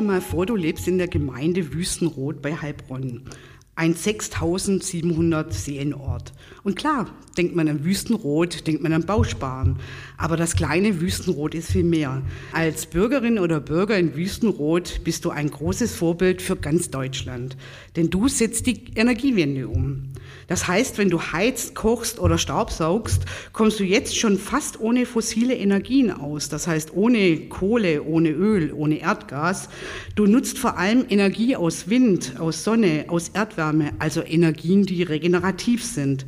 dir mal vor, du lebst in der Gemeinde Wüstenrot bei Heilbronn ein 6700 Seelenort. Und klar, denkt man an Wüstenrot, denkt man an Bausparen. Aber das kleine Wüstenrot ist viel mehr. Als Bürgerin oder Bürger in Wüstenrot bist du ein großes Vorbild für ganz Deutschland. Denn du setzt die Energiewende um. Das heißt, wenn du heizt, kochst oder staubsaugst, kommst du jetzt schon fast ohne fossile Energien aus. Das heißt, ohne Kohle, ohne Öl, ohne Erdgas. Du nutzt vor allem Energie aus Wind, aus Sonne, aus Erdwärme, also Energien, die regenerativ sind.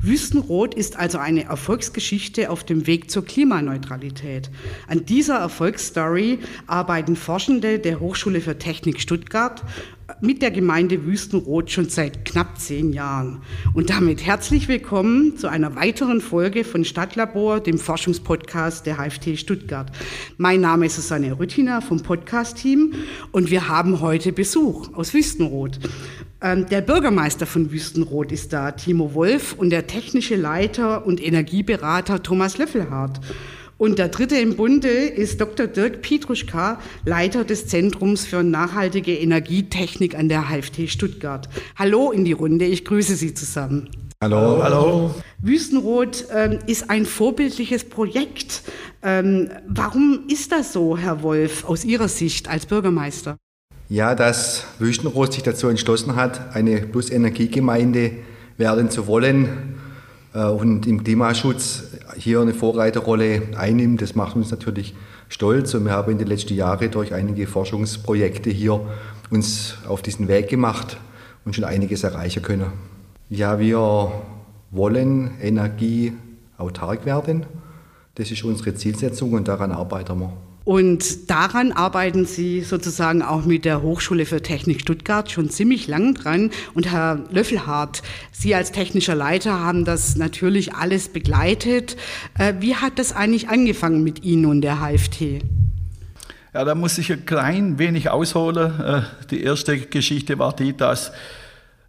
Wüstenrot ist also eine Erfolgsgeschichte auf dem Weg zur Klimaneutralität. An dieser Erfolgsstory arbeiten Forschende der Hochschule für Technik Stuttgart mit der Gemeinde Wüstenrot schon seit knapp zehn Jahren. Und damit herzlich willkommen zu einer weiteren Folge von Stadtlabor, dem Forschungspodcast der HFT Stuttgart. Mein Name ist Susanne Rüttiner vom Podcast-Team und wir haben heute Besuch aus Wüstenrot. Ähm, der Bürgermeister von Wüstenrot ist da, Timo Wolf, und der technische Leiter und Energieberater Thomas Löffelhardt. Und der dritte im Bunde ist Dr. Dirk Pietruschka, Leiter des Zentrums für nachhaltige Energietechnik an der HFT Stuttgart. Hallo in die Runde, ich grüße Sie zusammen. Hallo. Hallo. Wüstenrot ähm, ist ein vorbildliches Projekt. Ähm, warum ist das so, Herr Wolf, aus Ihrer Sicht als Bürgermeister? Ja, dass Wüstenrot sich dazu entschlossen hat, eine Plus-Energiegemeinde werden zu wollen äh, und im Klimaschutz hier eine Vorreiterrolle einnimmt. Das macht uns natürlich stolz und wir haben in den letzten Jahren durch einige Forschungsprojekte hier uns auf diesen Weg gemacht und schon einiges erreichen können. Ja, wir wollen energieautark werden. Das ist unsere Zielsetzung und daran arbeiten wir. Und daran arbeiten Sie sozusagen auch mit der Hochschule für Technik Stuttgart schon ziemlich lang dran. Und Herr Löffelhardt, Sie als technischer Leiter haben das natürlich alles begleitet. Äh, wie hat das eigentlich angefangen mit Ihnen und der HFT? Ja, da muss ich ein klein wenig ausholen. Äh, die erste Geschichte war die, dass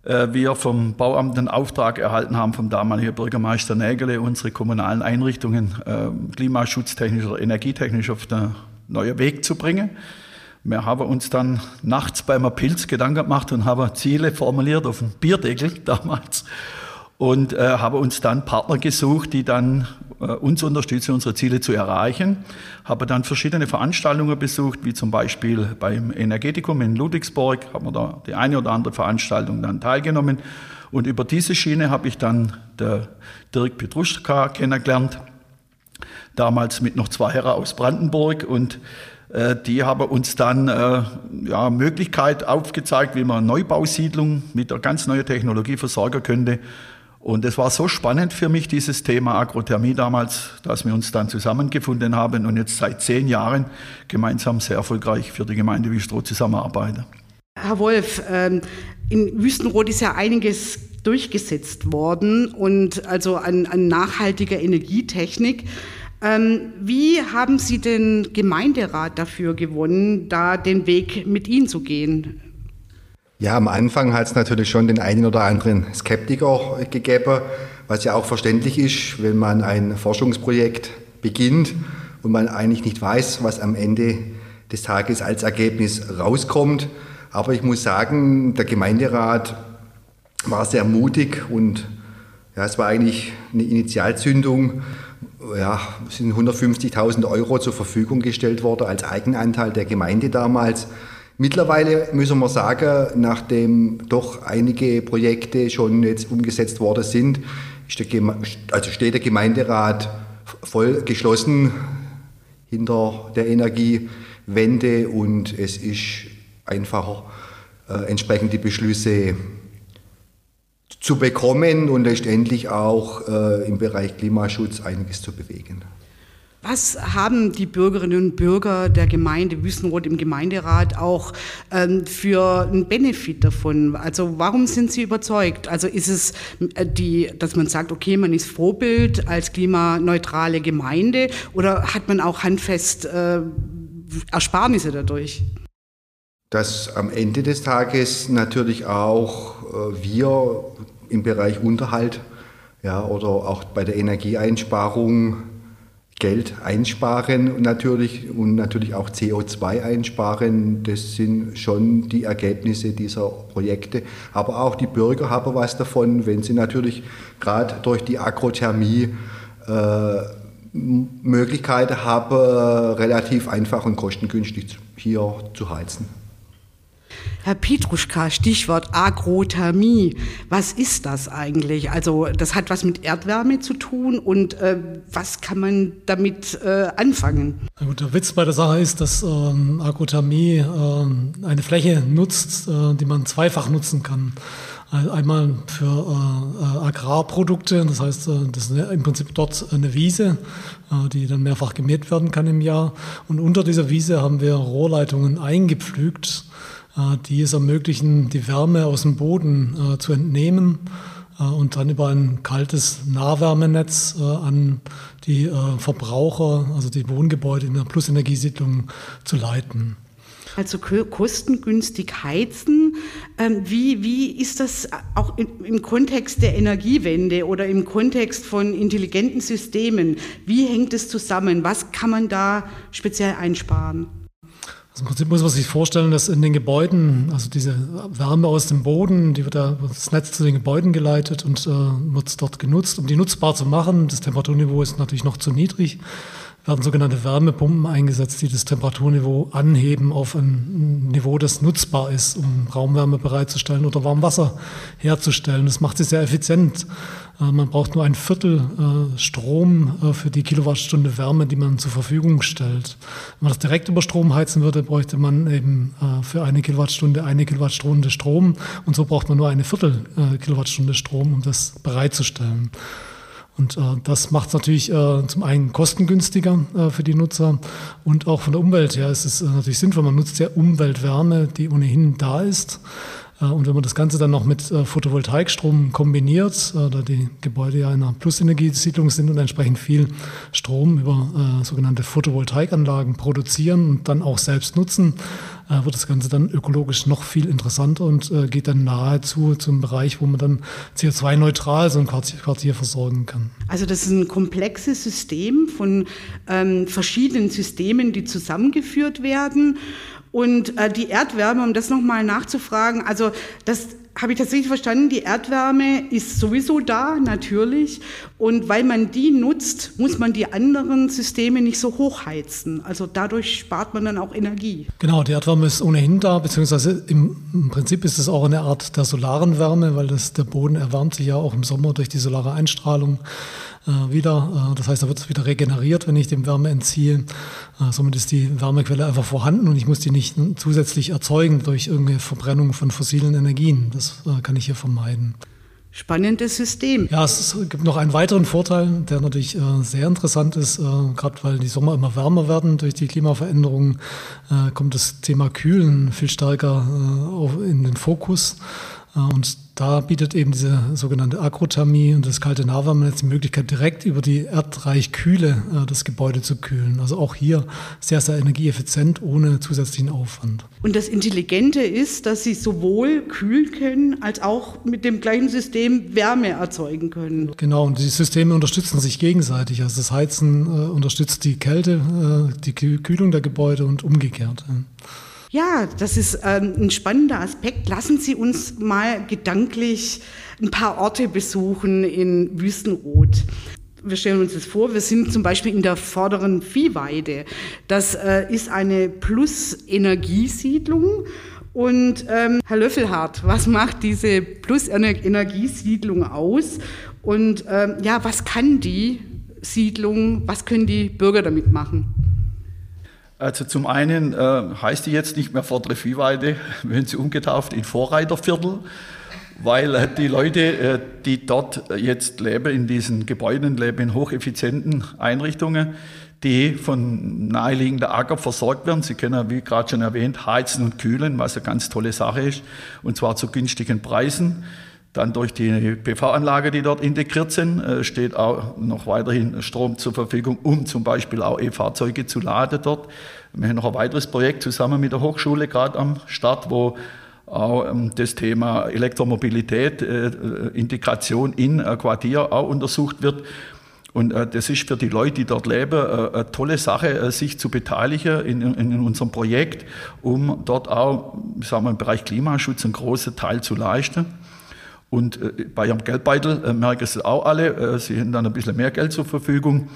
äh, wir vom Bauamt einen Auftrag erhalten haben vom damaligen Bürgermeister Nägele, unsere kommunalen Einrichtungen klimaschutztechnisch oder energietechnisch auf der neuen Weg zu bringen. Wir haben uns dann nachts beim Pilz Gedanken gemacht und haben Ziele formuliert auf dem Bierdeckel damals und äh, haben uns dann Partner gesucht, die dann äh, uns unterstützen, unsere Ziele zu erreichen. Habe dann verschiedene Veranstaltungen besucht, wie zum Beispiel beim Energetikum in Ludwigsburg, haben wir da die eine oder andere Veranstaltung dann teilgenommen. Und über diese Schiene habe ich dann der Dirk Petruschka kennengelernt, damals mit noch zwei Herren aus Brandenburg und äh, die haben uns dann äh, ja, Möglichkeit aufgezeigt, wie man Neubausiedlung mit der ganz neuen Technologie versorgen könnte. Und es war so spannend für mich, dieses Thema Agrothermie damals, dass wir uns dann zusammengefunden haben und jetzt seit zehn Jahren gemeinsam sehr erfolgreich für die Gemeinde Wüstrow zusammenarbeiten. Herr Wolf, ähm, in Wüstenrot ist ja einiges durchgesetzt worden und also an, an nachhaltiger Energietechnik. Ähm, wie haben Sie den Gemeinderat dafür gewonnen, da den Weg mit Ihnen zu gehen? Ja, am Anfang hat es natürlich schon den einen oder anderen Skeptiker gegeben, was ja auch verständlich ist, wenn man ein Forschungsprojekt beginnt und man eigentlich nicht weiß, was am Ende des Tages als Ergebnis rauskommt. Aber ich muss sagen, der Gemeinderat war sehr mutig und ja, es war eigentlich eine Initialzündung ja, sind 150.000 Euro zur Verfügung gestellt worden als Eigenanteil der Gemeinde damals. Mittlerweile müssen wir sagen, nachdem doch einige Projekte schon jetzt umgesetzt worden sind, also steht der Gemeinderat voll geschlossen hinter der Energiewende und es ist einfacher, äh, entsprechend die Beschlüsse zu bekommen und letztendlich auch äh, im Bereich Klimaschutz einiges zu bewegen. Was haben die Bürgerinnen und Bürger der Gemeinde Wüstenrot im Gemeinderat auch ähm, für einen Benefit davon? Also warum sind sie überzeugt? Also ist es äh, die, dass man sagt, okay, man ist Vorbild als klimaneutrale Gemeinde oder hat man auch handfest äh, Ersparnisse dadurch? Dass am Ende des Tages natürlich auch äh, wir im Bereich Unterhalt ja, oder auch bei der Energieeinsparung Geld einsparen natürlich, und natürlich auch CO2 einsparen. Das sind schon die Ergebnisse dieser Projekte. Aber auch die Bürger haben was davon, wenn sie natürlich gerade durch die Agrothermie äh, Möglichkeiten haben, relativ einfach und kostengünstig hier zu heizen. Herr Pietruschka, Stichwort Agrothermie. Was ist das eigentlich? Also das hat was mit Erdwärme zu tun und äh, was kann man damit äh, anfangen? Na gut, der Witz bei der Sache ist, dass ähm, Agrothermie äh, eine Fläche nutzt, äh, die man zweifach nutzen kann. Einmal für äh, Agrarprodukte, das heißt, äh, das ist im Prinzip dort eine Wiese, äh, die dann mehrfach gemäht werden kann im Jahr. Und unter dieser Wiese haben wir Rohrleitungen eingepflügt, die es ermöglichen, die Wärme aus dem Boden äh, zu entnehmen äh, und dann über ein kaltes Nahwärmenetz an die Verbraucher, also die Wohngebäude in der Plusenergiesiedlung zu leiten. Also kostengünstig heizen. Ähm, wie, wie ist das auch im Kontext der Energiewende oder im Kontext von intelligenten Systemen? Wie hängt es zusammen? Was kann man da speziell einsparen? Also Im Prinzip muss man sich vorstellen, dass in den Gebäuden, also diese Wärme aus dem Boden, die wird da das Netz zu den Gebäuden geleitet und äh, wird dort genutzt, um die nutzbar zu machen. Das Temperaturniveau ist natürlich noch zu niedrig werden sogenannte Wärmepumpen eingesetzt, die das Temperaturniveau anheben auf ein Niveau, das nutzbar ist, um Raumwärme bereitzustellen oder Warmwasser herzustellen. Das macht sie sehr effizient. Äh, man braucht nur ein Viertel äh, Strom äh, für die Kilowattstunde Wärme, die man zur Verfügung stellt. Wenn man das direkt über Strom heizen würde, bräuchte man eben für eine Kilowattstunde eine Kilowattstunde Strom und so braucht man nur eine Viertel Kilowattstunde Strom, um das bereitzustellen. Und äh, das macht es natürlich äh, zum einen kostengünstiger äh, für die Nutzer und auch von der Umwelt her ist es äh, natürlich sinnvoll. Man nutzt ja Umweltwärme, die ohnehin da ist. Äh, und wenn man das Ganze dann noch mit äh, Photovoltaikstrom kombiniert, da die Gebäude ja in einer Plusenergiesiedlung sind und entsprechend viel Strom über sogenannte Photovoltaikanlagen produzieren und dann auch selbst nutzen, äh, wird das Ganze dann ökologisch noch viel interessanter und äh, geht dann nahezu zum Bereich, wo man dann CO2-neutral so ein Quartier, versorgen kann. Also das ist ein komplexes System von ähm, verschiedenen Systemen, die zusammengeführt werden. Und äh, die Erdwärme, um das nochmal nachzufragen, also das habe ich tatsächlich verstanden, die Erdwärme ist sowieso da, natürlich. Und weil man die nutzt, muss man die anderen Systeme nicht so hochheizen. Also dadurch spart man dann auch Energie. Genau, die Erdwärme ist ohnehin da, beziehungsweise im, im Prinzip ist es auch eine Art der solaren Wärme, weil das, der Boden erwärmt sich ja auch im Sommer durch die solare Einstrahlung wieder. Äh, das heißt, da wird es wieder regeneriert, wenn ich dem Wärme entziehe. Äh, somit ist die Wärmequelle einfach vorhanden und ich muss die nicht zusätzlich erzeugen durch irgendeine Verbrennung von fossilen Energien. Das kann ich hier vermeiden. Spannendes System. Ja, es gibt noch einen weiteren Vorteil, der natürlich äh, sehr interessant ist, äh, gerade weil die Sommer immer wärmer werden durch die Klimaveränderungen, äh, kommt das Thema Kühlen viel stärker in den Fokus. Und da bietet eben diese sogenannte Agrothermie und das kalte Nahwärmenetz die Möglichkeit, direkt über die Erdreichkühle äh, das Gebäude zu kühlen. Also auch hier sehr, sehr energieeffizient, ohne zusätzlichen Aufwand. Und das Intelligente ist, dass Sie sowohl kühlen können, als auch mit dem gleichen System Wärme erzeugen können. Genau, und die Systeme unterstützen sich gegenseitig. Also das Heizen äh, unterstützt die Kälte, äh, die Kühlung der Gebäude und umgekehrt. Ja, das ist ähm, ein spannender Aspekt. Lassen Sie uns mal gedanklich ein paar Orte besuchen in Wüstenrot. Wir stellen uns das vor, wir sind zum Beispiel in der vorderen Viehweide. Das äh, ist eine Plus-Energiesiedlung. Und ähm, Herr Löffelhardt, was macht diese Plus-Energiesiedlung aus? Und ähm, ja, was kann die Siedlung, was können die Bürger damit machen? Also zum einen äh, heißt die jetzt nicht mehr Vordere Viehweide, wenn sie umgetauft in Vorreiterviertel, weil äh, die Leute, äh, die dort jetzt leben, in diesen Gebäuden leben, in hocheffizienten Einrichtungen, die von naheliegender Acker versorgt werden. Sie können, wie gerade schon erwähnt, heizen und kühlen, was eine ganz tolle Sache ist, und zwar zu günstigen Preisen. Dann durch die PV-Anlage, die dort integriert sind, äh, steht auch noch weiterhin Strom zur Verfügung, um zum Beispiel auch E-Fahrzeuge zu laden dort. Wir haben noch ein weiteres Projekt zusammen mit der Hochschule gerade am Start, wo auch ähm, das Thema Elektromobilität, äh, Integration in ein Quartier auch untersucht wird. Und äh, das ist für die Leute, die dort leben, äh, eine tolle Sache, äh, sich zu beteiligen in, in, unserem Projekt, um dort auch, sagen wir, im Bereich Klimaschutz einen großen Teil zu leisten. Und äh, bei ihrem Geldbeutel äh, merken sie auch alle, äh, sie haben dann ein bisschen mehr Geld zur Verfügung.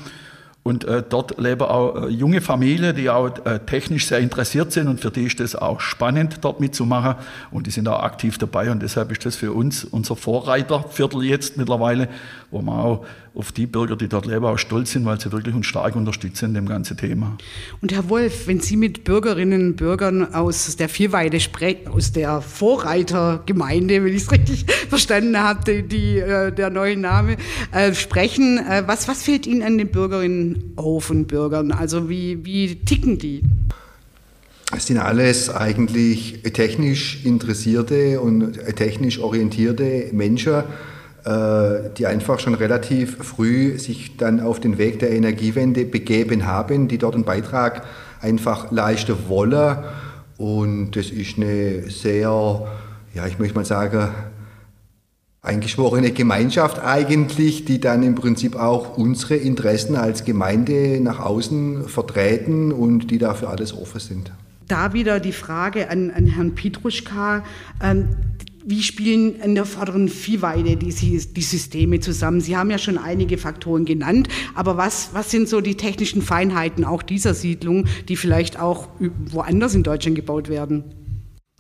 Und dort leben auch junge Familien, die auch technisch sehr interessiert sind. Und für die ist das auch spannend, dort mitzumachen. Und die sind auch aktiv dabei. Und deshalb ist das für uns unser Vorreiterviertel jetzt mittlerweile, wo wir auch auf die Bürger, die dort leben, auch stolz sind, weil sie wirklich uns stark unterstützen in dem ganzen Thema. Und Herr Wolf, wenn Sie mit Bürgerinnen und Bürgern aus der Vierweide sprechen, aus der Vorreitergemeinde, wenn ich es richtig verstanden habe, die, die, äh, der neue Name, äh, sprechen, äh, was, was fällt Ihnen an den Bürgerinnen auf und Bürgern? Also wie, wie ticken die? Es sind alles eigentlich technisch interessierte und technisch orientierte Menschen, die einfach schon relativ früh sich dann auf den Weg der Energiewende begeben haben, die dort einen Beitrag einfach leisten wollen. Und das ist eine sehr, ja, ich möchte mal sagen, eingeschworene Gemeinschaft eigentlich, die dann im Prinzip auch unsere Interessen als Gemeinde nach außen vertreten und die dafür alles offen sind. Da wieder die Frage an, an Herrn Pietruschka. Ähm, wie spielen in der vorderen Viehweide die, die Systeme zusammen? Sie haben ja schon einige Faktoren genannt, aber was, was sind so die technischen Feinheiten auch dieser Siedlung, die vielleicht auch woanders in Deutschland gebaut werden?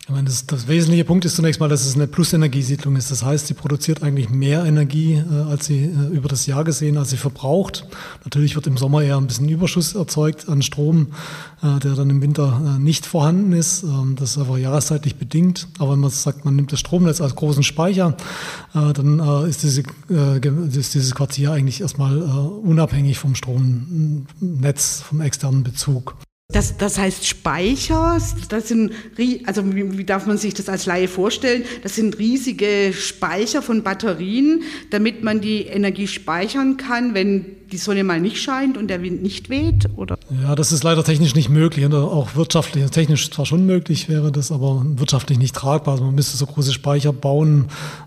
Ich meine, das, das, wesentliche Punkt ist zunächst mal, dass es eine Plusenergiesiedlung ist. Das heißt, sie produziert eigentlich mehr Energie, äh, als sie äh, über das Jahr gesehen, als sie verbraucht. Natürlich wird im Sommer eher ein bisschen Überschuss erzeugt an Strom, äh, der dann im Winter äh, nicht vorhanden ist. Ähm, das ist aber jahreszeitlich bedingt. Aber wenn man sagt, man nimmt das Stromnetz als großen Speicher, äh, dann äh, ist, diese, ist, dieses Quartier eigentlich erstmal unabhängig vom Stromnetz, vom externen Bezug. Das, das heißt Speicher, das sind, also wie, darf man sich das als Laie vorstellen? Das sind riesige Speicher von Batterien, damit man die Energie speichern kann, wenn die Sonne mal nicht scheint und der Wind nicht weht? Oder? Ja, das ist leider technisch nicht möglich und auch wirtschaftlich. Technisch zwar schon möglich wäre das, aber wirtschaftlich nicht tragbar. Also man müsste so große Speicher bauen,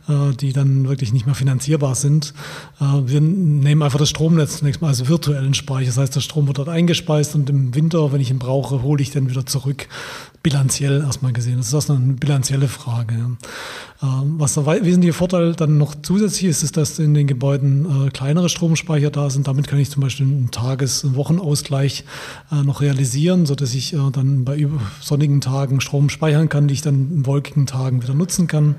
äh, die dann wirklich nicht mehr finanzierbar sind. Äh, wir nehmen einfach das Stromnetz zunächst mal als virtuellen Speicher. Das heißt, der Strom wird dort eingespeist und im Winter, wenn ich ihn brauche, hole ich den wieder zurück bilanziell erstmal gesehen. Das ist erstmal eine bilanzielle Frage. Ähm, was der wesentliche Vorteil dann noch zusätzlich ist, ist, dass in den Gebäuden äh, kleinere Stromspeicher da sind. Damit kann ich zum Beispiel einen Tages-, einen Wochenausgleich äh, noch realisieren, sodass ich äh, dann bei sonnigen Tagen Strom speichern kann, die ich dann in wolkigen Tagen wieder nutzen kann.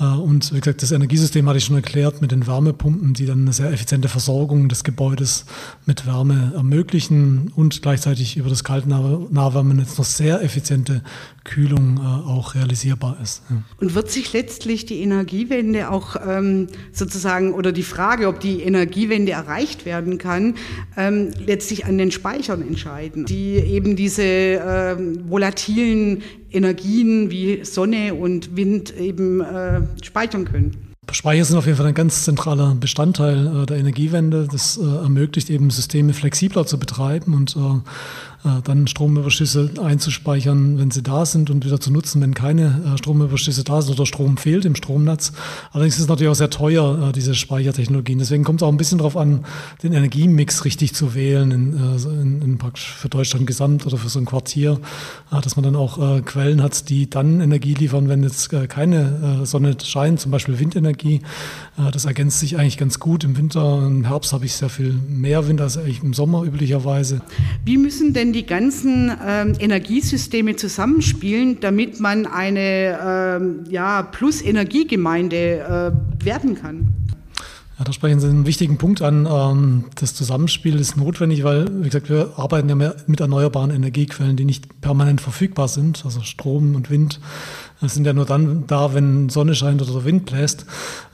Äh, und wie gesagt, das Energiesystem hatte ich schon erklärt mit den Wärmepumpen, die dann eine sehr effiziente Versorgung des Gebäudes mit Wärme ermöglichen und gleichzeitig über das Kaltnahwärmenetz noch sehr effiziente Kühlung äh, auch realisierbar ist. Und wird sich letztlich die Energiewende auch ähm, sozusagen oder die Frage, ob die Energiewende erreicht werden kann, ähm, letztlich an den Speichern entscheiden, die eben diese ähm, volatilen Energien wie Sonne und Wind eben äh, speichern können. Speicher sind auf jeden Fall ein ganz zentraler Bestandteil äh, der Energiewende. Das äh, ermöglicht eben Systeme flexibler zu betreiben und äh, dann Stromüberschüsse einzuspeichern, wenn sie da sind und wieder zu nutzen, wenn keine äh, Stromüberschüsse da sind oder Strom fehlt im Stromnetz. Allerdings ist es natürlich auch sehr teuer, äh, diese Speichertechnologien. Deswegen kommt es auch ein bisschen darauf an, den Energiemix richtig zu wählen, in, in, in für Deutschland gesamt oder für so ein Quartier, dass man dann auch Quellen hat, die dann Energie liefern, wenn jetzt keine Sonne scheint, zum Beispiel Windenergie. Das ergänzt sich eigentlich ganz gut. Im Winter, im Herbst habe ich sehr viel mehr Wind als im Sommer üblicherweise. Wie müssen denn die ganzen ähm, Energiesysteme zusammenspielen, damit man eine ähm, ja, Plus-Energiegemeinde äh, werden kann? Ja, da sprechen Sie einen wichtigen Punkt an. Ähm, das Zusammenspiel ist notwendig, weil, wie gesagt, wir arbeiten ja mit erneuerbaren Energiequellen, die nicht permanent verfügbar sind, also Strom und Wind das sind ja nur dann da, wenn Sonne scheint oder der Wind bläst.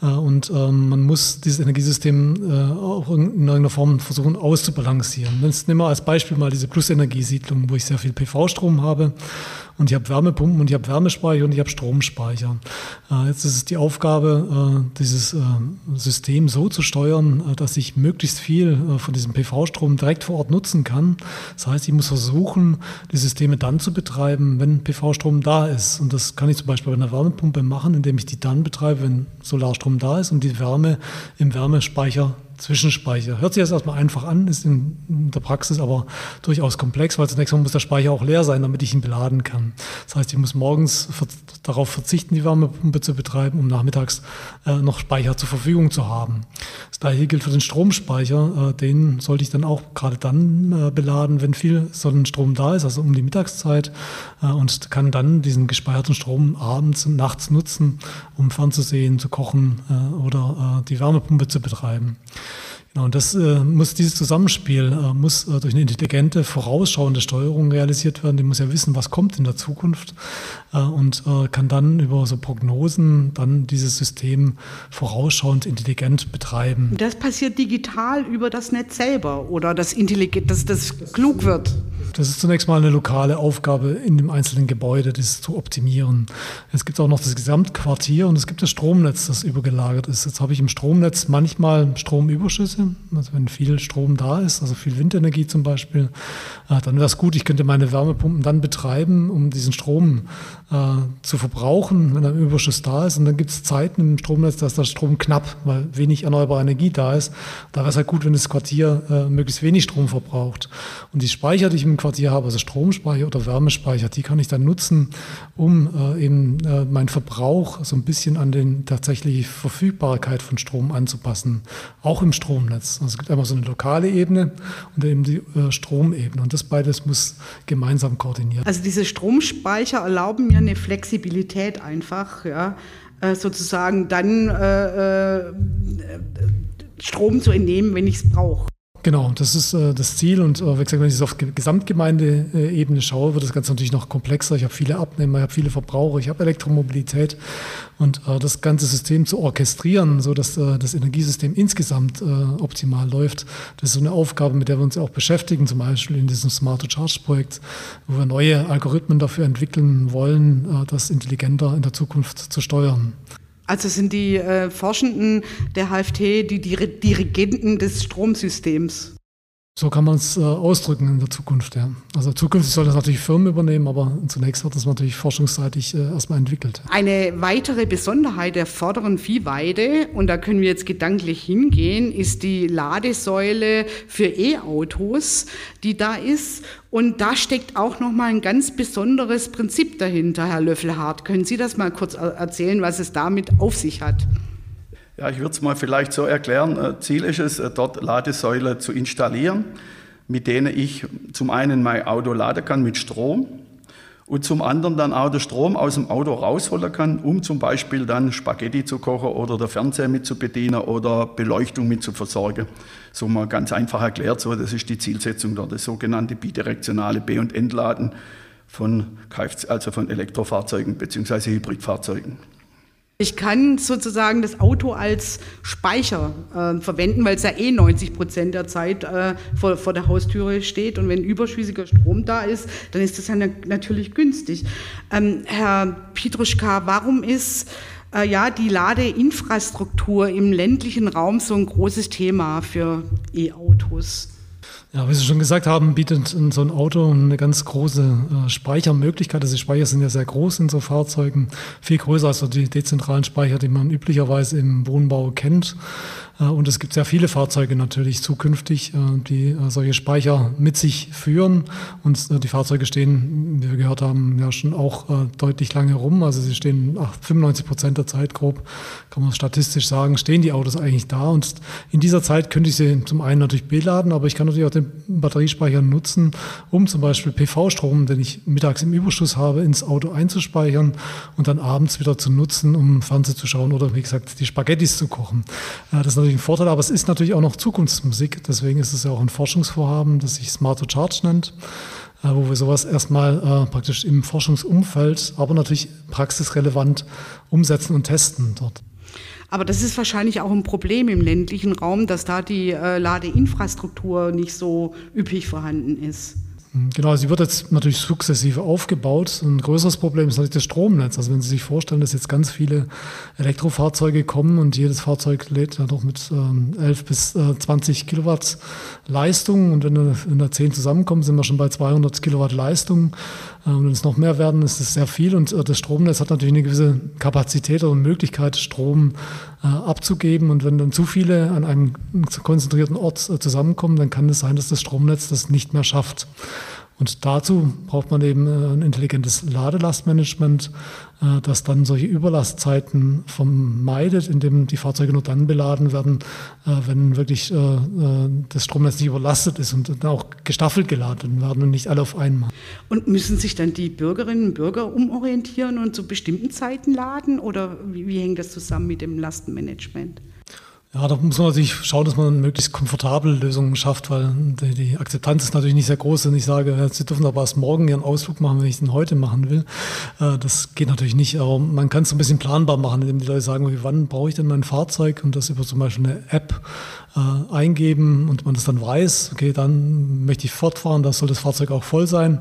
Äh, und ähm, man muss dieses Energiesystem äh, auch in irgendeiner Form versuchen auszubalancieren. Jetzt nehmen wir als Beispiel mal diese Plusenergiesiedlung, wo ich sehr viel PV-Strom habe und ich habe Wärmepumpen und ich habe Wärmespeicher und ich habe Stromspeicher. Äh, jetzt ist es die Aufgabe, äh, dieses äh, System so zu steuern, dass ich möglichst viel von diesem PV-Strom direkt vor Ort nutzen kann. Das heißt, ich muss versuchen, die Systeme dann zu betreiben, wenn PV-Strom da ist. Und das kann ich zum Beispiel bei einer Wärmepumpe machen, indem ich die dann betreibe, wenn Solarstrom da ist und die Wärme im Wärmespeicher Zwischenspeicher. Hört sich jetzt erstmal einfach an, ist in, der Praxis aber durchaus komplex, weil zunächst mal muss der Speicher auch leer sein, damit ich ihn beladen kann. Das heißt, ich muss morgens darauf verzichten, die Wärmepumpe zu betreiben, um nachmittags äh, noch Speicher zur Verfügung zu haben. Das gleiche gilt für den Stromspeicher. Äh, den sollte ich dann auch gerade dann äh, beladen, wenn viel Sonnenstrom da ist, also um die Mittagszeit, äh, und kann dann diesen gespeicherten Strom abends und nachts nutzen, um fernzusehen, zu kochen äh, oder äh, die Wärmepumpe zu betreiben. Genau, und das äh, muss dieses Zusammenspiel äh, muss äh, durch eine intelligente, vorausschauende Steuerung realisiert werden. Die muss ja wissen, was kommt in der Zukunft äh, und äh, kann dann über so Prognosen dann dieses System vorausschauend intelligent betreiben. Das passiert digital über das Netz selber oder das intelligent, dass das klug wird. Das ist zunächst mal eine lokale Aufgabe in dem einzelnen Gebäude, das zu optimieren. Es gibt auch noch das Gesamtquartier und es gibt das Stromnetz, das übergelagert ist. Jetzt habe ich im Stromnetz manchmal Stromüberschüsse also wenn viel Strom da ist, also viel Windenergie zum Beispiel, äh, dann wäre es gut, ich könnte meine Wärmepumpen dann betreiben, um diesen Strom äh, zu verbrauchen, wenn ein Überschuss da ist. Und dann gibt es Zeiten im Stromnetz, da ist der Strom knapp, weil wenig erneuerbare Energie da ist. Da wäre es halt gut, wenn das Quartier äh, möglichst wenig Strom verbraucht. Und die Speicher, die ich im Quartier habe, also Stromspeicher oder Wärmespeicher, die kann ich dann nutzen, um äh, eben äh, meinen Verbrauch so ein bisschen an den tatsächliche Verfügbarkeit von Strom anzupassen, auch im Stromnetz. Also es gibt einmal so eine lokale Ebene und eben die äh, Stromebene. Und das beides muss gemeinsam koordiniert. Also diese Stromspeicher erlauben mir eine Flexibilität einfach, ja, äh, sozusagen dann äh, äh, Strom zu entnehmen, wenn ich es brauche. Genau, das ist äh, das Ziel. Und äh, wie gesagt, wenn ich es auf Gesamtgemeindeebene schaue, wird das Ganze natürlich noch komplexer. Ich habe viele Abnehmer, ich habe viele Verbraucher, ich habe Elektromobilität. Und äh, das ganze System zu orchestrieren, sodass äh, das Energiesystem insgesamt äh, optimal läuft, das ist so eine Aufgabe, mit der wir uns auch beschäftigen, zum Beispiel in diesem Smart Charge Projekt, wo wir neue Algorithmen dafür entwickeln wollen, äh, das intelligenter in der Zukunft zu steuern. Also sind die äh, Forschenden der HFT die Dirigenten des Stromsystems. So kann man es äh, ausdrücken in der Zukunft, ja. Also zukünftig soll das natürlich Firmen übernehmen, aber zunächst wird das natürlich forschungsseitig äh, erstmal entwickelt. Eine weitere Besonderheit der vorderen Viehweide, und da können wir jetzt gedanklich hingehen, ist die Ladesäule für E-Autos, die da ist. Und da steckt auch nochmal ein ganz besonderes Prinzip dahinter, Herr Löffelhardt. Können Sie das mal kurz erzählen, was es damit auf sich hat? Ja, ich würde es mal vielleicht so erklären. Äh, Ziel ist es, äh, dort Ladesäule zu installieren, mit denen ich zum einen mein Auto laden kann mit Strom und zum anderen dann auch den Strom aus dem Auto rausholen kann, um zum Beispiel dann Spaghetti zu kochen oder der Fernseher mit zu bedienen oder Beleuchtung mit zu versorgen. So mal ganz einfach erklärt, so das ist die Zielsetzung dort, das sogenannte bidirektionale B- und Entladen von Kfz, also von Elektrofahrzeugen bzw. Hybridfahrzeugen. Ich kann sozusagen das Auto als Speicher äh, verwenden, weil es ja eh 90 Prozent der Zeit äh, vor, vor, der Haustüre steht. Und wenn überschüssiger Strom da ist, dann ist das ja natürlich günstig. Ähm, Herr Pietruschka, warum ist äh, ja die Ladeinfrastruktur im ländlichen Raum so ein großes Thema für E-Autos? Ja, wie Sie schon gesagt haben, bietet so ein Auto eine ganz große äh, Speichermöglichkeit. Also die Speicher sind ja sehr groß in so Fahrzeugen, viel größer als so die dezentralen Speicher, die man üblicherweise im Wohnbau kennt. Äh, und es gibt sehr viele Fahrzeuge natürlich zukünftig, äh, die solche Speicher mit sich führen. Und die Fahrzeuge stehen, wie wir gehört haben, ja schon auch deutlich lange rum. Also sie stehen 95 Prozent der Zeit grob, kann man statistisch sagen, stehen die Autos eigentlich da. Und in dieser Zeit könnte ich sie zum einen natürlich beladen, aber ich kann natürlich auch den Batteriespeicher nutzen, um zum Beispiel PV-Strom, den ich mittags im Überschuss habe, ins Auto einzuspeichern und dann abends wieder zu nutzen, um Fernsehen zu schauen oder wie gesagt die Spaghettis zu kochen. Das ist natürlich ein Vorteil, aber es ist natürlich auch noch Zukunftsmusik. Deswegen ist es ja auch ein Forschungsvorhaben, das sich Smart to Charge nennt, äh, wo wir sowas erstmal äh, praktisch im Forschungsumfeld, aber natürlich praxisrelevant umsetzen und testen dort. Aber das ist wahrscheinlich auch ein Problem im ländlichen Raum, dass da die äh, Ladeinfrastruktur nicht so üppig vorhanden ist. Genau, sie wird jetzt natürlich sukzessive aufgebaut. Ein größeres Problem ist natürlich das Stromnetz. Also wenn Sie sich vorstellen, dass jetzt ganz viele Elektrofahrzeuge kommen und jedes Fahrzeug lädt ja doch mit ähm, 11 bis äh, 20 Kilowatt Leistung und wenn, wenn da 10 zusammenkommen, sind wir schon bei 200 Kilowatt Leistung. Äh, Und wenn es noch mehr werden, ist es sehr viel. Und das Stromnetz hat natürlich eine gewisse Kapazität oder Möglichkeit, Strom abzugeben. Und wenn dann zu viele an einem konzentrierten Ort zusammenkommen, dann kann es sein, dass das Stromnetz das nicht mehr schafft. Und dazu braucht man eben äh, ein intelligentes Ladelastmanagement, äh, das dann solche Überlastzeiten vermeidet, indem die Fahrzeuge nur dann beladen werden, äh, wenn wirklich das Stromnetz nicht überlastet ist und dann auch gestaffelt geladen werden und nicht alle auf einmal. Und müssen sich dann die Bürgerinnen und Bürger umorientieren und zu bestimmten Zeiten laden oder wie, wie hängt das zusammen mit dem Lastenmanagement? Ja, da muss man natürlich schauen, dass man möglichst komfortable Lösungen schafft, weil die, Akzeptanz ist natürlich nicht sehr groß. Wenn ich sage, Sie dürfen aber erst morgen Ihren Ausflug machen, wenn ich den heute machen will. Äh, das geht natürlich nicht, aber man kann es so ein bisschen planbar machen, indem die Leute sagen, wann brauche ich denn mein Fahrzeug und das über zum Beispiel eine App äh, eingeben und man das dann weiß, okay, dann möchte ich fortfahren, da soll das Fahrzeug auch voll sein.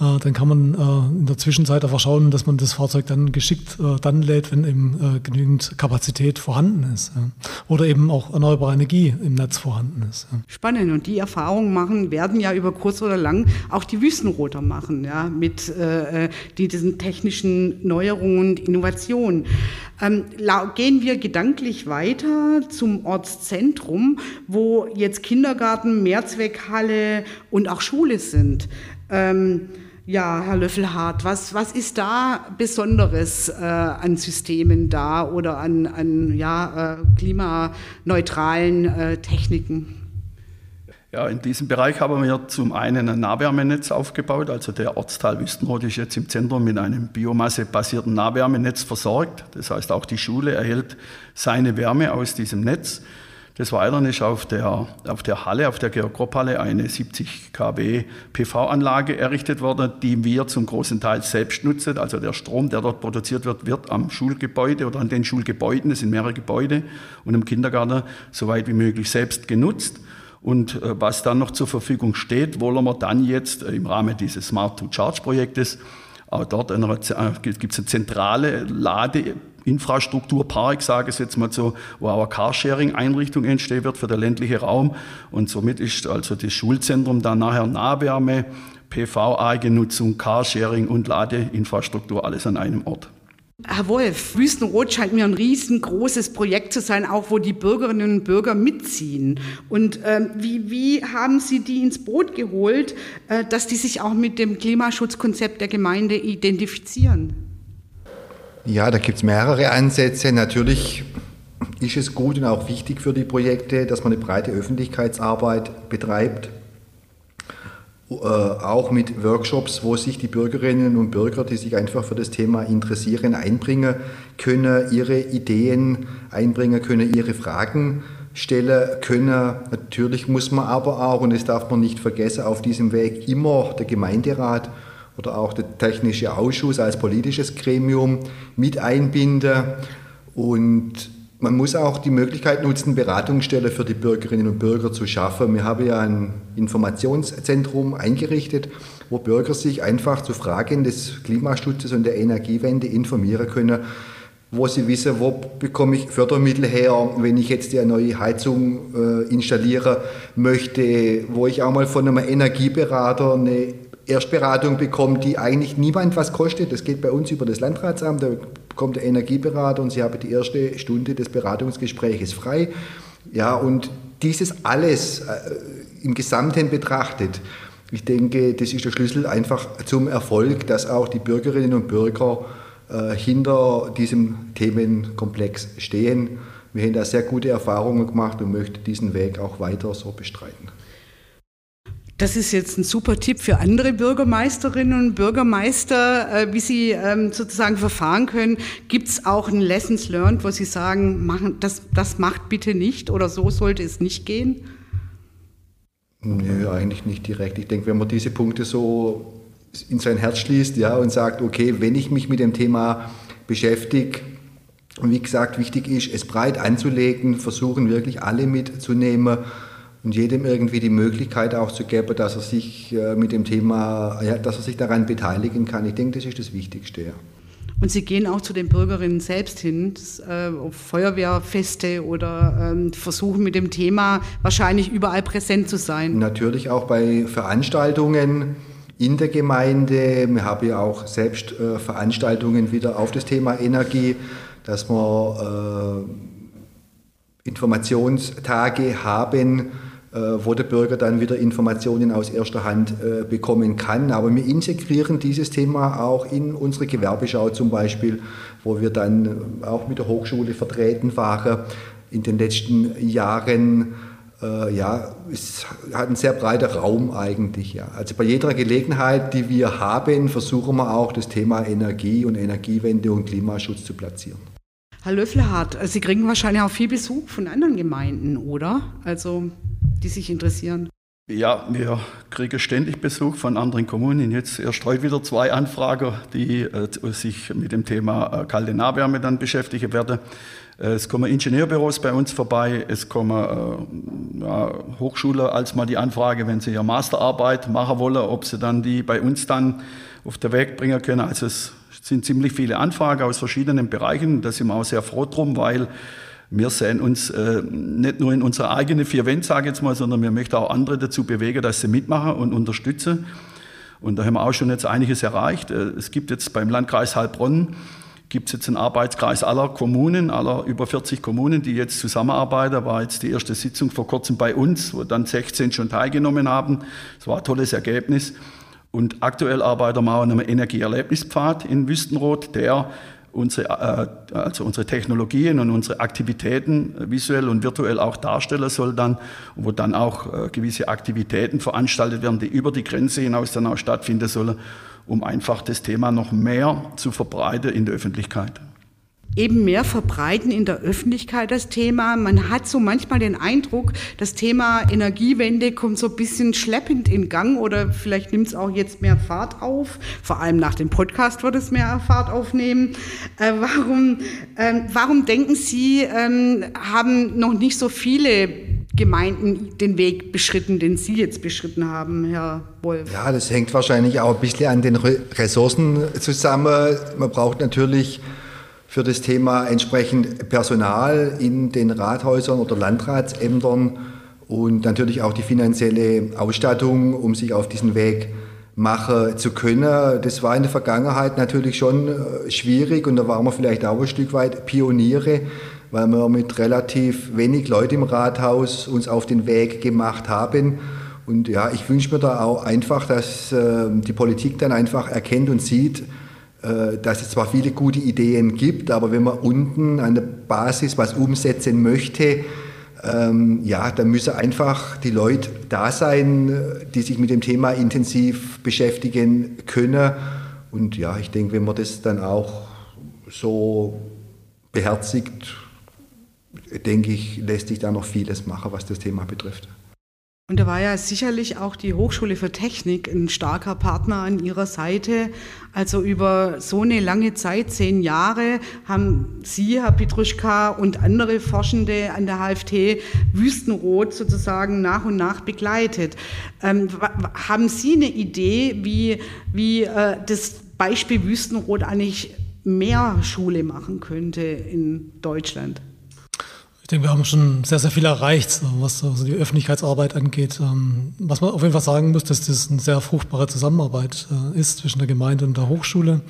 Äh, dann kann man äh, in der Zwischenzeit einfach schauen, dass man das Fahrzeug dann geschickt äh, dann lädt, wenn eben äh, genügend Kapazität vorhanden ist. Ja. Oder eben auch erneuerbare Energie im Netz vorhanden ist. Ja. Spannend. Und die Erfahrungen machen, werden ja über kurz oder lang auch die Wüstenroter machen, ja, mit äh, die, diesen technischen Neuerungen und Innovationen. Ähm, gehen wir gedanklich weiter zum Ortszentrum, wo jetzt Kindergarten, Mehrzweckhalle und auch Schule sind. Ähm, ja, Herr Löffelhardt, was, was ist da Besonderes äh, an Systemen da oder an, an ja, äh, klimaneutralen äh, Techniken? Ja, in diesem Bereich haben wir zum einen ein Nahwärmenetz aufgebaut. Also der Ortsteil Wüstenrot ist jetzt im Zentrum mit einem biomassebasierten Nahwärmenetz versorgt. Das heißt, auch die Schule erhält seine Wärme aus diesem Netz. Des Weiteren ist auf der, auf der Halle, auf der Georg-Kropp-Halle, eine 70 kW PV-Anlage errichtet worden, die wir zum großen Teil selbst nutzen. Also der Strom, der dort produziert wird, wird am Schulgebäude oder an den Schulgebäuden, es sind mehrere Gebäude, und im Kindergarten so weit wie möglich selbst genutzt. Und äh, was dann noch zur Verfügung steht, wollen wir dann jetzt äh, im Rahmen dieses Smart to Charge Projektes auch dort äh, gibt es eine zentrale Ladeinfrastrukturpark, sage ich jetzt mal so, wo auch eine Carsharing-Einrichtung entstehen wird für den ländlichen Raum. Und somit ist also das Schulzentrum dann nachher Nahwärme, PV-Eigennutzung, Carsharing und Ladeinfrastruktur alles an einem Ort. Herr Wolf, Wüstenrot scheint mir ein riesengroßes Projekt zu sein, auch wo die Bürgerinnen und Bürger mitziehen. Und ähm, wie, wie haben Sie die ins Boot geholt, äh, dass die sich auch mit dem Klimaschutzkonzept der Gemeinde identifizieren? Ja, da gibt es mehrere Ansätze. Natürlich ist es gut und auch wichtig für die Projekte, dass man eine breite Öffentlichkeitsarbeit betreibt äh, auch mit Workshops, wo sich die Bürgerinnen und Bürger, die sich einfach für das Thema interessieren, einbringen können, ihre Ideen einbringen können, ihre Fragen stellen können. Natürlich muss man aber auch, und das darf man nicht vergessen, auf diesem Weg immer der Gemeinderat oder auch der technische Ausschuss als politisches Gremium mit einbinden und man muss auch die Möglichkeit nutzen, Beratungsstelle für die Bürgerinnen und Bürger zu schaffen. Wir haben ja ein Informationszentrum eingerichtet, wo Bürger sich einfach zu Fragen des Klimaschutzes und der Energiewende informieren können, wo sie wissen, wo bekomme ich Fördermittel her, wenn ich jetzt eine neue Heizung äh, installieren möchte, wo ich auch mal von einem Energieberater eine Erstberatung bekommt, die eigentlich niemand was kostet. Das geht bei uns über das Landratsamt, da kommt der Energieberater und Sie haben die erste Stunde des Beratungsgespräches frei. Ja, und dieses alles äh, im Gesamten betrachtet, ich denke, das ist der Schlüssel einfach zum Erfolg, dass auch die Bürgerinnen und Bürger äh, hinter diesem Themenkomplex stehen. Wir haben da sehr gute Erfahrungen gemacht und möchten diesen Weg auch weiter so bestreiten. Das ist jetzt ein super Tipp für andere Bürgermeisterinnen und Bürgermeister, äh, wie sie ähm, sozusagen verfahren können. Gibt es auch ein Lessons Learned, wo Sie sagen, das, das macht bitte nicht oder so sollte es nicht gehen? Nö, eigentlich nicht direkt. Ich denke, wenn man diese Punkte so in sein Herz schließt ja, und sagt, okay, wenn ich mich mit dem Thema beschäftige, und wie gesagt, wichtig ist, es breit anzulegen, versuchen wirklich alle mitzunehmen und jedem irgendwie die Möglichkeit auch zu geben, dass er sich äh, mit dem Thema, ja, dass er sich daran beteiligen kann. Ich denke, das ist das Wichtigste. Ja. Und Sie gehen auch zu den Bürgerinnen selbst hin, äh, auf Feuerwehrfeste oder ähm, versuchen mit dem Thema wahrscheinlich überall präsent zu sein. Natürlich auch bei Veranstaltungen in der Gemeinde. Wir haben ja auch selbst äh, Veranstaltungen wieder auf das Thema Energie, dass wir äh, Informationstage haben, äh, wo der Bürger dann wieder Informationen aus erster Hand äh, bekommen kann. Aber wir integrieren dieses Thema auch in unsere Gewerbeschau zum Beispiel, wo wir dann auch mit der Hochschule vertreten waren in den letzten Jahren äh, ja, es hat einen sehr breiten Raum eigentlich. Ja. Also bei jeder Gelegenheit, die wir haben, versuchen wir auch das Thema Energie und Energiewende und Klimaschutz zu platzieren. Herr Löffelhardt, Sie kriegen wahrscheinlich auch viel Besuch von anderen Gemeinden, oder? Also, die sich interessieren. Ja, wir kriegen ständig Besuch von anderen Kommunen. Jetzt erst heute wieder zwei Anfrager, die äh, sich mit dem Thema äh, kalte Nahwärme dann beschäftigen werden. Äh, es kommen Ingenieurbüros bei uns vorbei, es kommen äh, ja, Hochschule als mal die Anfrage, wenn sie ihre Masterarbeit machen wollen, ob sie dann die bei uns dann auf den Weg bringen können. Also es sind ziemlich viele Anfragen aus verschiedenen Bereichen. Da sind wir auch sehr froh drum, weil wir sehen uns äh, nicht nur in unserer eigenen vier Wände, sage ich jetzt mal, sondern wir möchten auch andere dazu bewegen, dass sie mitmachen und unterstützen. Und da haben wir auch schon jetzt einiges erreicht. Äh, es gibt jetzt beim Landkreis Heilbronn gibt es jetzt einen Arbeitskreis aller Kommunen, aller über 40 Kommunen, die jetzt zusammenarbeiten. Da war jetzt die erste Sitzung vor kurzem bei uns, wo dann 16 schon teilgenommen haben. Das war ein tolles Ergebnis. Und aktuell arbeiten wir auch an einem Energieerlebnispfad in Wüstenrot, der unsere, äh, also unsere Technologien und unsere Aktivitäten visuell und virtuell auch darstellen soll dann, wo dann auch äh, gewisse Aktivitäten veranstaltet werden, die über die Grenze hinaus dann auch stattfinden sollen um einfach das Thema noch mehr zu verbreiten in der Öffentlichkeit eben mehr verbreiten in der Öffentlichkeit das Thema. Man hat so manchmal den Eindruck, das Thema Energiewende kommt so ein bisschen schleppend in Gang oder vielleicht nimmt es auch jetzt mehr Fahrt auf. Vor allem nach dem Podcast wird es mehr Fahrt aufnehmen. Äh, warum, äh, warum denken Sie, äh, haben noch nicht so viele Gemeinden den Weg beschritten, den Sie jetzt beschritten haben, Herr Wolf? Ja, das hängt wahrscheinlich auch ein bisschen an den Ressourcen zusammen. Man braucht natürlich für das Thema entsprechend Personal in den Rathäusern oder Landratsämtern und natürlich auch die finanzielle Ausstattung, um sich auf diesen Weg machen zu können. Das war in der Vergangenheit natürlich schon äh, schwierig und da waren wir vielleicht auch ein Stück weit Pioniere weil wir mit relativ wenig Leuten im Rathaus uns auf den Weg gemacht haben. Und ja, ich wünsche mir da auch einfach, dass äh, die Politik dann einfach erkennt und sieht, dass es zwar viele gute Ideen gibt, aber wenn man unten an der Basis was umsetzen möchte, ähm, ja, dann müssen einfach die Leute da sein, die sich mit dem Thema intensiv beschäftigen können. Und ja, ich denke, wenn man das dann auch so beherzigt, denke ich, lässt sich da noch vieles machen, was das Thema betrifft. Und da war ja sicherlich auch die Hochschule für Technik ein starker Partner an ihrer Seite. Also über so eine lange Zeit, zehn Jahre, haben Sie, Herr Petruschka, und andere Forschende an der HFT Wüstenrot sozusagen nach und nach begleitet. Ähm, haben Sie eine Idee, wie, wie äh, das Beispiel Wüstenrot eigentlich mehr Schule machen könnte in Deutschland? Denke, wir haben schon sehr, sehr viel erreicht, was also die Öffentlichkeitsarbeit angeht. Ähm, was man auf jeden Fall sagen muss, dass das eine sehr fruchtbare Zusammenarbeit äh, ist zwischen der Gemeinde und der Hochschule.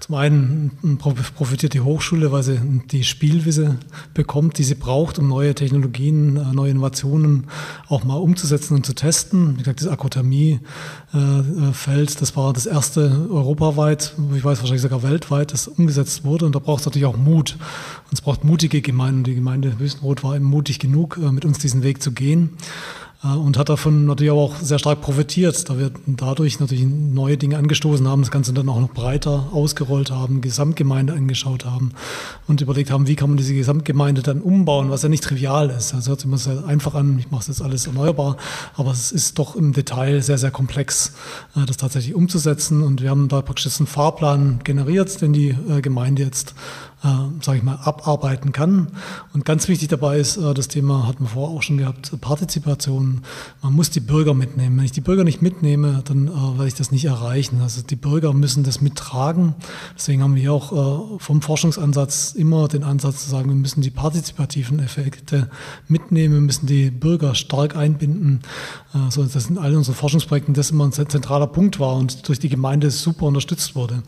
Zum einen profitiert die Hochschule, weil sie die Spielwiese bekommt, die sie braucht, um neue Technologien, äh, neue Innovationen auch mal umzusetzen und zu testen. Wie gesagt, das Akothermie-Feld, das war das erste europaweit, ich weiß wahrscheinlich sogar weltweit, das umgesetzt wurde. Und da braucht es natürlich auch Mut. Und es braucht mutige Gemeinden. Die Gemeinde Wüstenrot war eben mutig genug, äh, mit uns diesen Weg zu gehen. Äh, und hat davon natürlich auch sehr stark profitiert, da wir dadurch natürlich neue Dinge angestoßen haben, das Ganze dann auch noch breiter ausgerollt haben, Gesamtgemeinde angeschaut haben und überlegt haben, wie kann man diese Gesamtgemeinde dann umbauen, was ja nicht trivial ist. Also hört sich immer sehr einfach an, ich mache es jetzt alles erneuerbar, aber es ist doch im Detail sehr, sehr komplex, äh, das tatsächlich umzusetzen. Und wir haben da praktisch einen Fahrplan generiert, den die Gemeinde jetzt äh, sage ich mal, abarbeiten kann. Und ganz wichtig dabei ist, äh, das Thema hatten wir vorher auch schon gehabt, Partizipation. Man muss die Bürger mitnehmen. Wenn ich die Bürger nicht mitnehme, dann äh, werde ich das nicht erreichen. Also die Bürger müssen das mittragen. Deswegen haben wir auch äh, vom Forschungsansatz immer den Ansatz zu sagen, wir müssen die partizipativen Effekte mitnehmen, wir müssen die Bürger stark einbinden, äh, so dass in all unseren Forschungsprojekten das immer ein zentraler Punkt war und durch die Gemeinde super unterstützt wurde.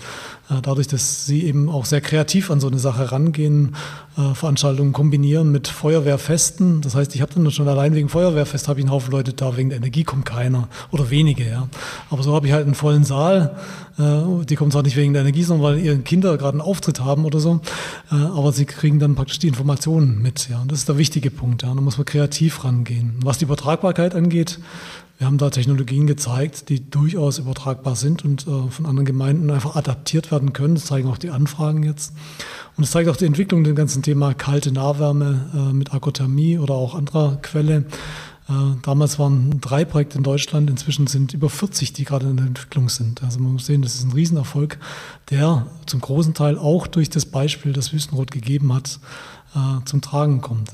Äh, dadurch, dass sie eben auch sehr kreativ an so eine Sache rangehen, äh, Veranstaltungen kombinieren mit Feuerwehrfesten. Das heißt, ich habe dann schon allein wegen Feuerwehrfest habe ich einen Haufen Leute da, wegen der Energie kommt keiner oder wenige. Ja. Aber so habe ich halt einen vollen Saal. Äh, die kommen zwar nicht wegen der Energie, sondern weil ihre Kinder gerade einen Auftritt haben oder so. Aber sie kriegen dann praktisch die Informationen mit. Ja. Und das ist der wichtige Punkt. Ja. Da muss man kreativ rangehen. Was die Übertragbarkeit angeht, wir haben da Technologien gezeigt, die durchaus übertragbar sind und äh, von anderen Gemeinden einfach adaptiert werden können. Das zeigen auch die Anfragen jetzt. Und es zeigt auch die Entwicklung dem ganzen Thema kalte Nahwärme äh, mit Akothermie oder auch anderer Quelle. Äh, damals waren drei Projekte in Deutschland, inzwischen sind über 40, die gerade in der Entwicklung sind. Also man muss sehen, das ist ein Riesenerfolg, der zum großen Teil auch durch das Beispiel, das Wüstenrot gegeben hat, äh, zum Tragen kommt.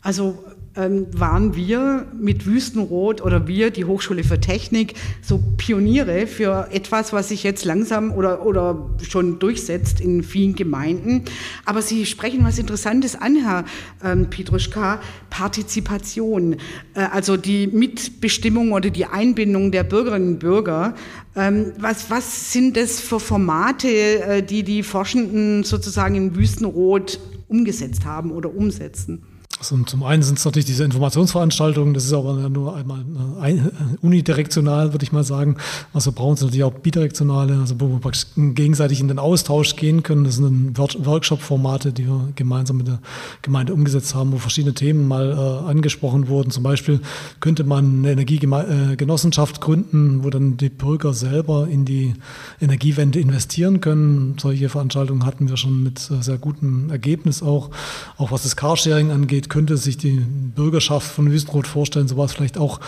Also waren wir mit Wüstenrot oder wir, die Hochschule für Technik, so Pioniere für etwas, was sich jetzt langsam oder, oder schon durchsetzt in vielen Gemeinden. Aber Sie sprechen was Interessantes an, Herr ähm, Pietruschka, Partizipation, äh, also die Mitbestimmung oder die Einbindung der Bürgerinnen und Bürger. Ähm, was, was sind das für Formate, äh, die die Forschenden sozusagen in Wüstenrot umgesetzt haben oder umsetzen? Also zum einen sind es natürlich diese Informationsveranstaltungen, das ist aber nur einmal äh, unidirektional, würde ich mal sagen. Was wir brauchen, sind natürlich auch bidirektionale, also wo wir praktisch gegenseitig in den Austausch gehen können. Das sind Workshop-Formate, die wir gemeinsam mit der Gemeinde umgesetzt haben, wo verschiedene Themen mal äh, angesprochen wurden. Zum Beispiel könnte man eine Energiegenossenschaft gründen, wo dann die Bürger selber in die Energiewende investieren können. Solche Veranstaltungen hatten wir schon mit äh, sehr gutem Ergebnis auch, auch was das Carsharing angeht könnte sich die Bürgerschaft von Wüstenrot vorstellen, sowas vielleicht auch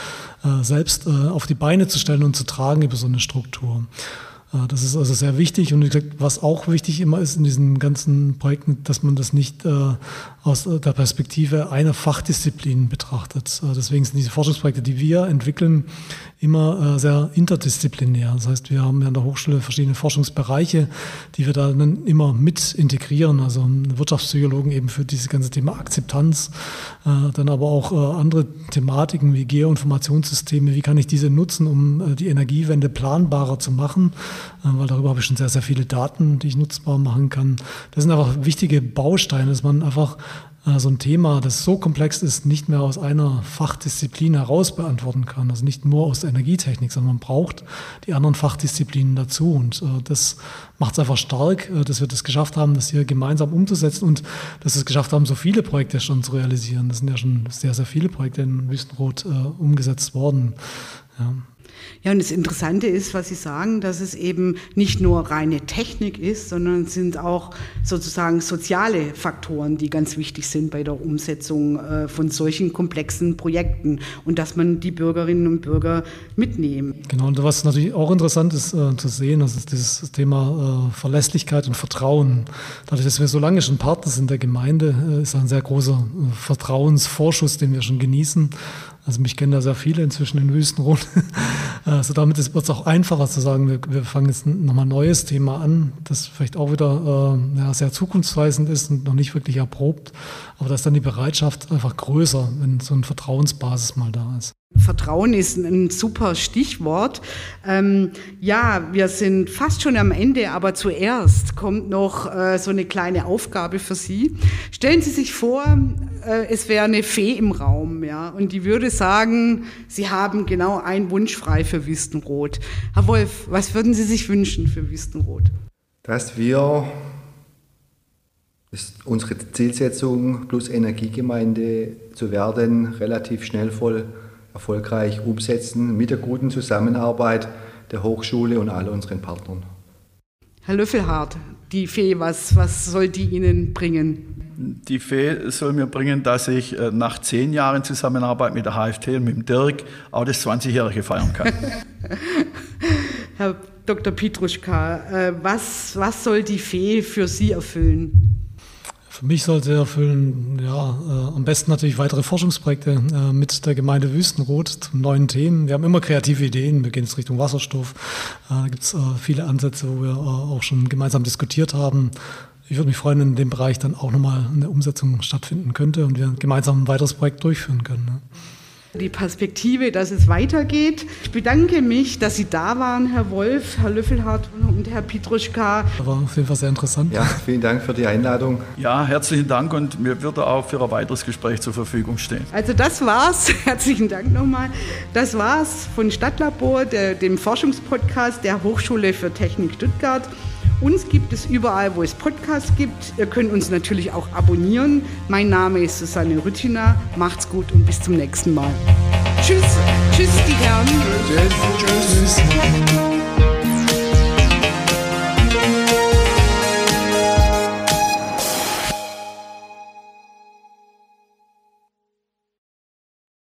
äh, selbst äh, auf die Beine zu stellen und zu tragen über so eine Struktur. Äh, das ist also sehr wichtig und was auch wichtig immer ist in diesen ganzen Projekten, dass man das nicht äh, aus der Perspektive einer Fachdisziplin betrachtet. Äh, deswegen sind diese Forschungsprojekte, die wir entwickeln, immer sehr interdisziplinär. Das heißt, wir haben an der Hochschule verschiedene Forschungsbereiche, die wir da dann immer mit integrieren. Also Wirtschaftspsychologen eben für dieses ganze Thema Akzeptanz, dann aber auch andere Thematiken wie Geoinformationssysteme. Wie kann ich diese nutzen, um die Energiewende planbarer zu machen? Äh, weil darüber habe ich schon sehr, sehr viele Daten, die ich nutzbar machen kann. Das sind einfach wichtige Bausteine, dass man einfach äh, so ein Thema, das so komplex ist, nicht mehr aus einer Fachdisziplin heraus beantworten kann. Also nicht nur aus der Energietechnik, sondern man braucht die anderen Fachdisziplinen dazu. Und äh, das macht es einfach stark, dass wir das geschafft haben, das hier gemeinsam umzusetzen und dass wir es geschafft haben, so viele Projekte schon zu realisieren. Das sind ja schon sehr, sehr viele Projekte in Wüstenrot umgesetzt worden. Ja. Ja, und das Interessante ist, was Sie sagen, dass es eben nicht nur reine Technik ist, sondern es sind auch sozusagen soziale Faktoren, die ganz wichtig sind bei der Umsetzung äh, von solchen komplexen Projekten und dass man die Bürgerinnen und Bürger mitnehmen. Genau, und was natürlich auch interessant ist äh, zu sehen, das ist dieses Thema äh, Verlässlichkeit und Vertrauen. Dadurch, dass wir so lange schon Partner sind der Gemeinde, ist ein sehr großer Vertrauensvorschuss, den wir schon genießen. Also mich kennen da sehr viele inzwischen in Wüstenrot. also damit wird es auch einfacher zu sagen, wir, wir fangen jetzt nochmal ein neues Thema an, das vielleicht auch wieder äh, ja, sehr zukunftsweisend ist und noch nicht wirklich erprobt. Aber da ist dann die Bereitschaft einfach größer, wenn so eine Vertrauensbasis mal da ist. Vertrauen ist ein super Stichwort. Ähm, ja, wir sind fast schon am Ende, aber zuerst kommt noch äh, so eine kleine Aufgabe für Sie. Stellen Sie sich vor, äh, es wäre eine Fee im Raum, ja, und die würde sagen, Sie haben genau einen Wunsch frei für Wüstenrot. Herr Wolf, was würden Sie sich wünschen für Wüstenrot? Dass wir ist unsere Zielsetzung plus Energiegemeinde zu werden, relativ schnell voll erfolgreich umsetzen mit der guten Zusammenarbeit der Hochschule und all unseren Partnern. Herr Löffelhardt, die Fee, was, was soll die Ihnen bringen? Die Fee soll mir bringen, dass ich äh, nach zehn Jahren Zusammenarbeit mit der HFT und mit dem Dirk auch das 20-Jährige feiern kann. Herr Dr. Pietruschka, äh, was, was soll die Fee für Sie erfüllen? Für mich sollte er erfüllen, ja, äh, am besten natürlich weitere Forschungsprojekte äh, mit der Gemeinde Wüstenrot zu neuen Themen. Wir haben immer kreative Ideen, wir gehen jetzt Richtung Wasserstoff. Äh, da gibt es äh, viele Ansätze, wo wir äh, auch schon gemeinsam diskutiert haben. Ich würde mich freuen, wenn in dem Bereich dann auch nochmal eine Umsetzung stattfinden könnte und wir gemeinsam ein weiteres Projekt durchführen können. Ne? Die Perspektive, dass es weitergeht. Ich bedanke mich, dass Sie da waren, Herr Wolf, Herr Löffelhardt und Herr Pietruschka. Das war auf jeden Fall sehr interessant. Ja, vielen Dank für die Einladung. Ja, herzlichen Dank und mir würde auch für ein weiteres Gespräch zur Verfügung stehen. Also das war's. Herzlichen Dank nochmal. Das war's von Stadtlabor, der, dem Forschungspodcast der Hochschule für Technik Stuttgart. Uns gibt es überall, wo es Podcasts gibt. Ihr könnt uns natürlich auch abonnieren. Mein Name ist Susanne Rüttiner. Macht's gut und bis zum nächsten Mal. Tschüss. Tschüss, die Herren. Tschüss. Tschüss.